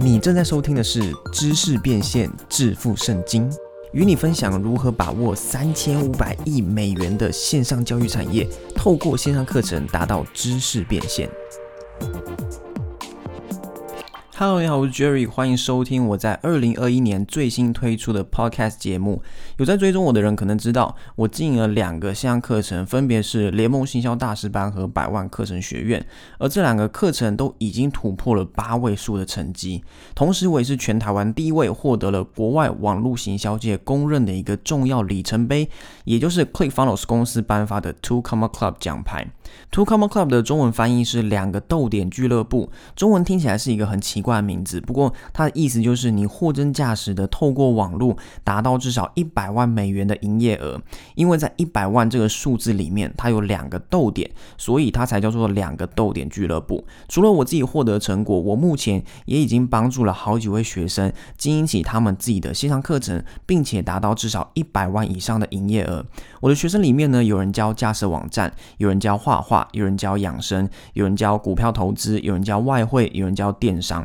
你正在收听的是《知识变现致富圣经》，与你分享如何把握三千五百亿美元的线上教育产业，透过线上课程达到知识变现。Hello，你好，我是 Jerry，欢迎收听我在二零二一年最新推出的 Podcast 节目。有在追踪我的人可能知道，我经营了两个线上课程，分别是联盟行销大师班和百万课程学院。而这两个课程都已经突破了八位数的成绩。同时，我也是全台湾第一位获得了国外网络行销界公认的一个重要里程碑，也就是 ClickFunnels 公司颁发的 Two Comma Club 奖牌。Two Comma Club 的中文翻译是两个逗点俱乐部，中文听起来是一个很奇怪的名字，不过它的意思就是你货真价实的透过网络达到至少一百万美元的营业额。因为在一百万这个数字里面，它有两个逗点，所以它才叫做两个逗点俱乐部。除了我自己获得成果，我目前也已经帮助了好几位学生经营起他们自己的线上课程，并且达到至少一百万以上的营业额。我的学生里面呢，有人教架设网站，有人教画。画，有人教养生，有人教股票投资，有人教外汇，有人教电商。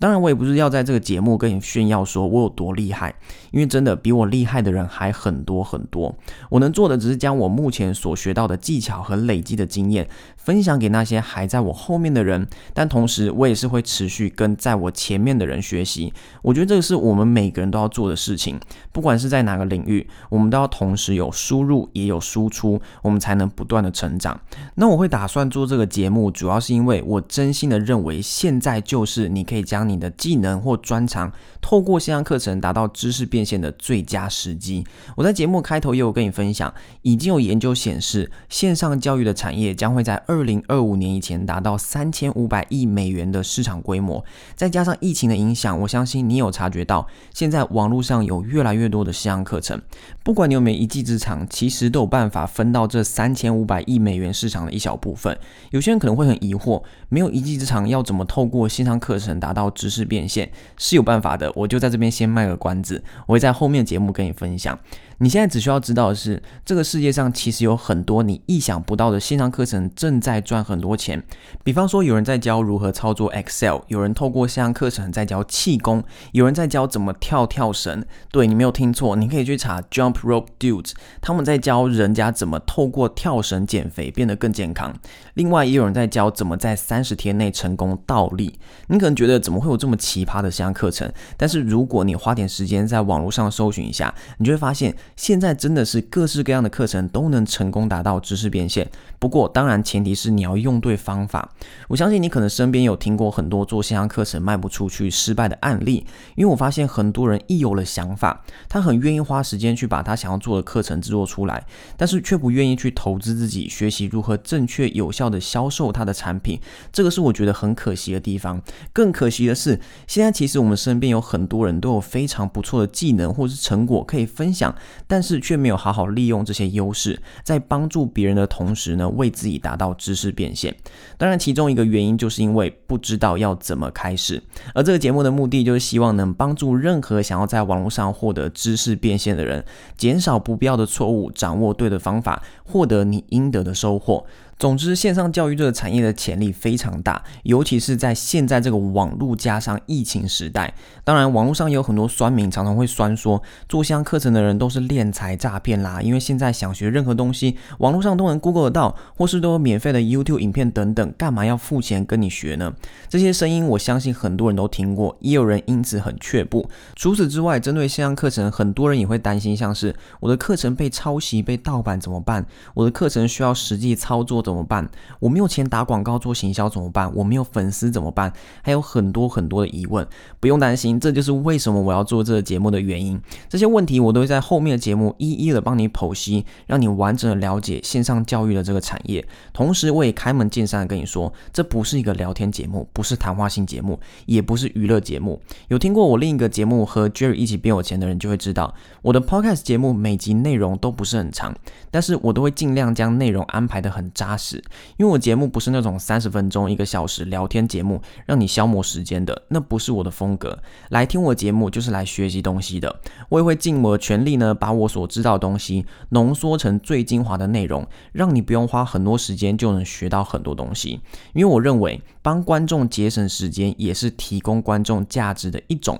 当然，我也不是要在这个节目跟你炫耀说我有多厉害，因为真的比我厉害的人还很多很多。我能做的只是将我目前所学到的技巧和累积的经验分享给那些还在我后面的人，但同时我也是会持续跟在我前面的人学习。我觉得这个是我们每个人都要做的事情，不管是在哪个领域，我们都要同时有输入也有输出，我们才能不断的成长。那我会打算做这个节目，主要是因为我真心的认为，现在就是你可以将你的技能或专长，透过线上课程达到知识变现的最佳时机。我在节目开头也有跟你分享，已经有研究显示，线上教育的产业将会在二零二五年以前达到三千五百亿美元的市场规模。再加上疫情的影响，我相信你有察觉到，现在网络上有越来越多的线上课程，不管你有没有一技之长，其实都有办法分到这三千五百亿美元市场的一小部分。有些人可能会很疑惑，没有一技之长，要怎么透过线上课程达到？知识变现是有办法的，我就在这边先卖个关子，我会在后面节目跟你分享。你现在只需要知道的是，这个世界上其实有很多你意想不到的线上课程正在赚很多钱。比方说，有人在教如何操作 Excel，有人透过线上课程在教气功，有人在教怎么跳跳绳。对你没有听错，你可以去查 Jump Rope Dudes，他们在教人家怎么透过跳绳减肥变得更健康。另外，也有人在教怎么在三十天内成功倒立。你可能觉得怎么会有这么奇葩的线上课程？但是如果你花点时间在网络上搜寻一下，你就会发现。现在真的是各式各样的课程都能成功达到知识变现，不过当然前提是你要用对方法。我相信你可能身边有听过很多做线上课程卖不出去失败的案例，因为我发现很多人一有了想法，他很愿意花时间去把他想要做的课程制作出来，但是却不愿意去投资自己学习如何正确有效的销售他的产品，这个是我觉得很可惜的地方。更可惜的是，是现在其实我们身边有很多人都有非常不错的技能或是成果可以分享。但是却没有好好利用这些优势，在帮助别人的同时呢，为自己达到知识变现。当然，其中一个原因就是因为不知道要怎么开始。而这个节目的目的就是希望能帮助任何想要在网络上获得知识变现的人，减少不必要的错误，掌握对的方法，获得你应得的收获。总之，线上教育这个产业的潜力非常大，尤其是在现在这个网络加上疫情时代。当然，网络上也有很多酸民常常会酸说，做线上课程的人都是敛财诈骗啦。因为现在想学任何东西，网络上都能 Google 得到，或是都有免费的 YouTube 影片等等，干嘛要付钱跟你学呢？这些声音，我相信很多人都听过，也有人因此很却步。除此之外，针对线上课程，很多人也会担心，像是我的课程被抄袭、被盗版怎么办？我的课程需要实际操作。怎么办？我没有钱打广告做行销怎么办？我没有粉丝怎么办？还有很多很多的疑问，不用担心，这就是为什么我要做这个节目的原因。这些问题我都会在后面的节目一一的帮你剖析，让你完整的了解线上教育的这个产业。同时，我也开门见山的跟你说，这不是一个聊天节目，不是谈话性节目，也不是娱乐节目。有听过我另一个节目和 Jerry 一起变有钱的人就会知道，我的 Podcast 节目每集内容都不是很长，但是我都会尽量将内容安排的很扎。是，因为我节目不是那种三十分钟、一个小时聊天节目，让你消磨时间的，那不是我的风格。来听我节目就是来学习东西的，我也会尽我的全力呢，把我所知道的东西浓缩成最精华的内容，让你不用花很多时间就能学到很多东西。因为我认为帮观众节省时间，也是提供观众价值的一种。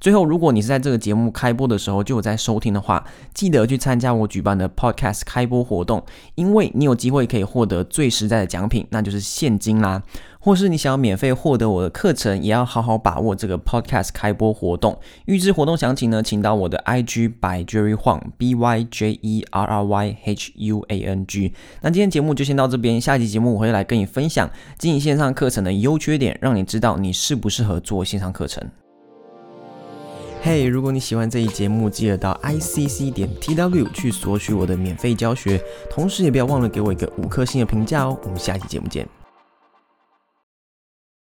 最后，如果你是在这个节目开播的时候就有在收听的话，记得去参加我举办的 Podcast 开播活动，因为你有机会可以获得最实在的奖品，那就是现金啦。或是你想要免费获得我的课程，也要好好把握这个 Podcast 开播活动。预知活动详情呢，请到我的 IG by Jerry Huang B Y J E R R Y H U A N G。那今天节目就先到这边，下期节目我会来跟你分享经营线上课程的优缺点，让你知道你适不适合做线上课程。嘿，如果你喜欢这一节目，记得到 i c c 点 t w 去索取我的免费教学，同时也不要忘了给我一个五颗星的评价哦。我们下期节目见。